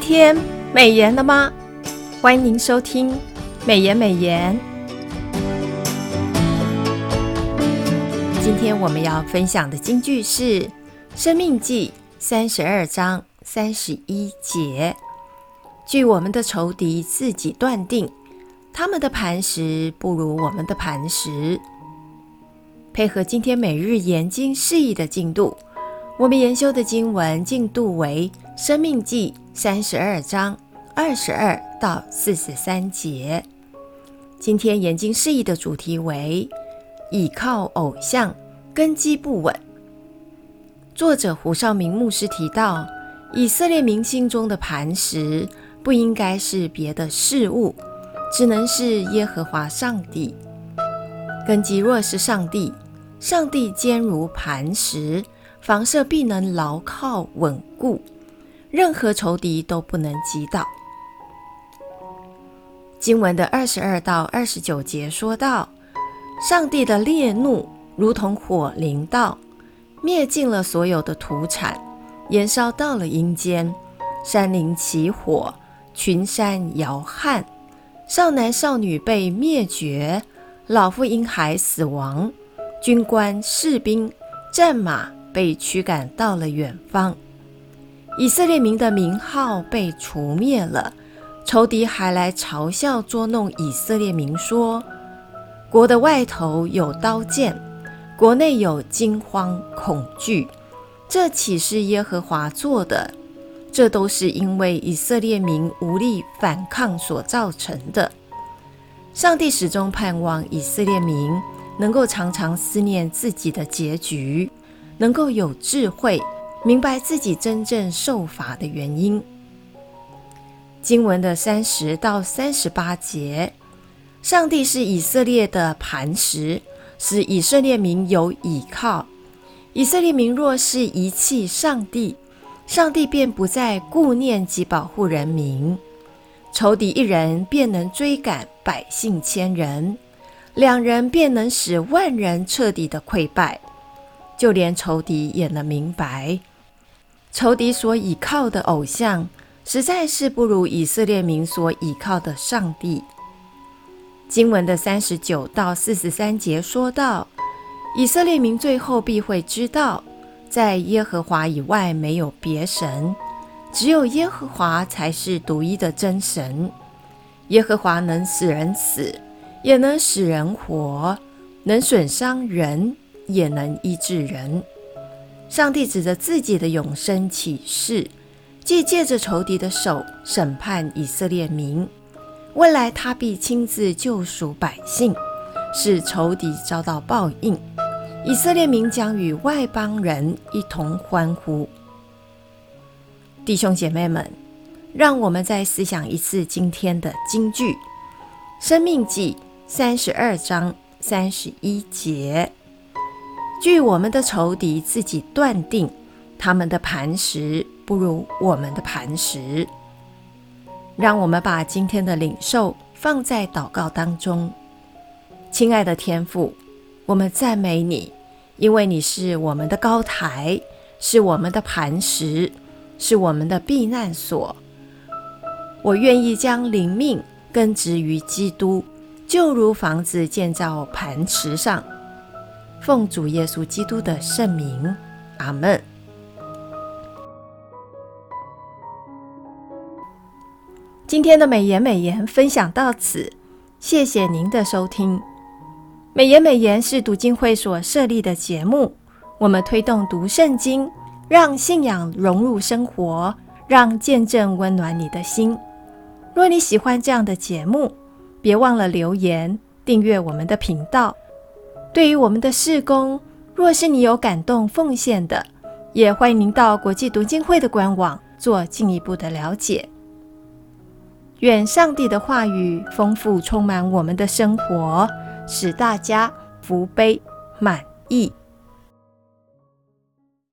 今天美颜了吗？欢迎您收听美颜美颜。今天我们要分享的金句是《生命记》三十二章三十一节：“据我们的仇敌自己断定，他们的磐石不如我们的磐石。”配合今天每日研经释义的进度，我们研修的经文进度为《生命记》三十二章二十二到四十三节。今天研经释义的主题为，倚靠偶像，根基不稳。作者胡绍明牧师提到，以色列民心中的磐石不应该是别的事物，只能是耶和华上帝。根基若是上帝，上帝坚如磐石，房舍必能牢靠稳固，任何仇敌都不能击倒。经文的二十二到二十九节说道。上帝的烈怒如同火临到，灭尽了所有的土产，燃烧到了阴间，山林起火，群山摇撼，少男少女被灭绝，老妇婴孩死亡，军官士兵战马被驱赶到了远方，以色列民的名号被除灭了，仇敌还来嘲笑捉弄以色列民说。国的外头有刀剑，国内有惊慌恐惧，这岂是耶和华做的？这都是因为以色列民无力反抗所造成的。上帝始终盼望以色列民能够常常思念自己的结局，能够有智慧，明白自己真正受罚的原因。经文的三十到三十八节。上帝是以色列的磐石，使以色列民有倚靠。以色列民若是遗弃上帝，上帝便不再顾念及保护人民。仇敌一人便能追赶百姓千人，两人便能使万人彻底的溃败。就连仇敌也能明白，仇敌所倚靠的偶像，实在是不如以色列民所倚靠的上帝。经文的三十九到四十三节说道：以色列民最后必会知道，在耶和华以外没有别神，只有耶和华才是独一的真神。耶和华能使人死，也能使人活；能损伤人，也能医治人。上帝指着自己的永生起誓，既借着仇敌的手审判以色列民。未来他必亲自救赎百姓，使仇敌遭到报应。以色列民将与外邦人一同欢呼。弟兄姐妹们，让我们再思想一次今天的金句：《生命记》三十二章三十一节。据我们的仇敌自己断定，他们的磐石不如我们的磐石。让我们把今天的领受放在祷告当中，亲爱的天父，我们赞美你，因为你是我们的高台，是我们的磐石，是我们的避难所。我愿意将灵命根植于基督，就如房子建造磐石上。奉主耶稣基督的圣名，阿门。今天的美言美言分享到此，谢谢您的收听。美言美言是读经会所设立的节目，我们推动读圣经，让信仰融入生活，让见证温暖你的心。若你喜欢这样的节目，别忘了留言订阅我们的频道。对于我们的事工，若是你有感动奉献的，也欢迎您到国际读经会的官网做进一步的了解。愿上帝的话语丰富充满我们的生活，使大家福杯满溢。